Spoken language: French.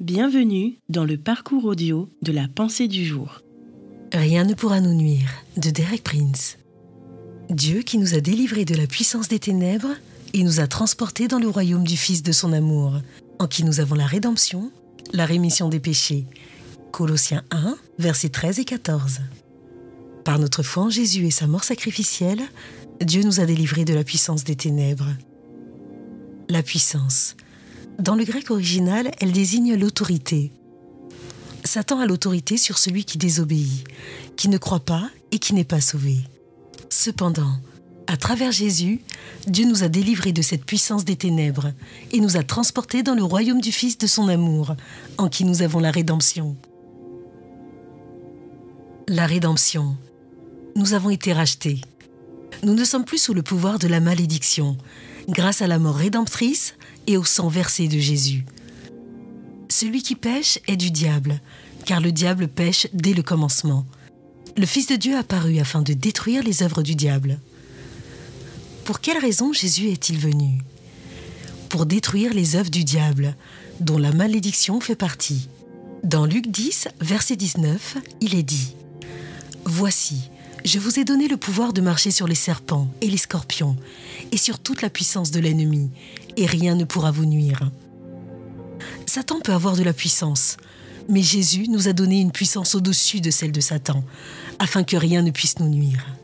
Bienvenue dans le parcours audio de la pensée du jour. Rien ne pourra nous nuire de Derek Prince. Dieu qui nous a délivrés de la puissance des ténèbres et nous a transportés dans le royaume du Fils de son amour, en qui nous avons la rédemption, la rémission des péchés. Colossiens 1, versets 13 et 14. Par notre foi en Jésus et sa mort sacrificielle, Dieu nous a délivrés de la puissance des ténèbres. La puissance. Dans le grec original, elle désigne l'autorité. Satan a l'autorité sur celui qui désobéit, qui ne croit pas et qui n'est pas sauvé. Cependant, à travers Jésus, Dieu nous a délivrés de cette puissance des ténèbres et nous a transportés dans le royaume du Fils de son amour, en qui nous avons la rédemption. La rédemption. Nous avons été rachetés. Nous ne sommes plus sous le pouvoir de la malédiction, grâce à la mort rédemptrice et au sang versé de Jésus. Celui qui pêche est du diable, car le diable pêche dès le commencement. Le Fils de Dieu apparut afin de détruire les œuvres du diable. Pour quelle raison Jésus est-il venu? Pour détruire les œuvres du diable, dont la malédiction fait partie. Dans Luc 10, verset 19, il est dit Voici, je vous ai donné le pouvoir de marcher sur les serpents et les scorpions, et sur toute la puissance de l'ennemi, et rien ne pourra vous nuire. Satan peut avoir de la puissance, mais Jésus nous a donné une puissance au-dessus de celle de Satan, afin que rien ne puisse nous nuire.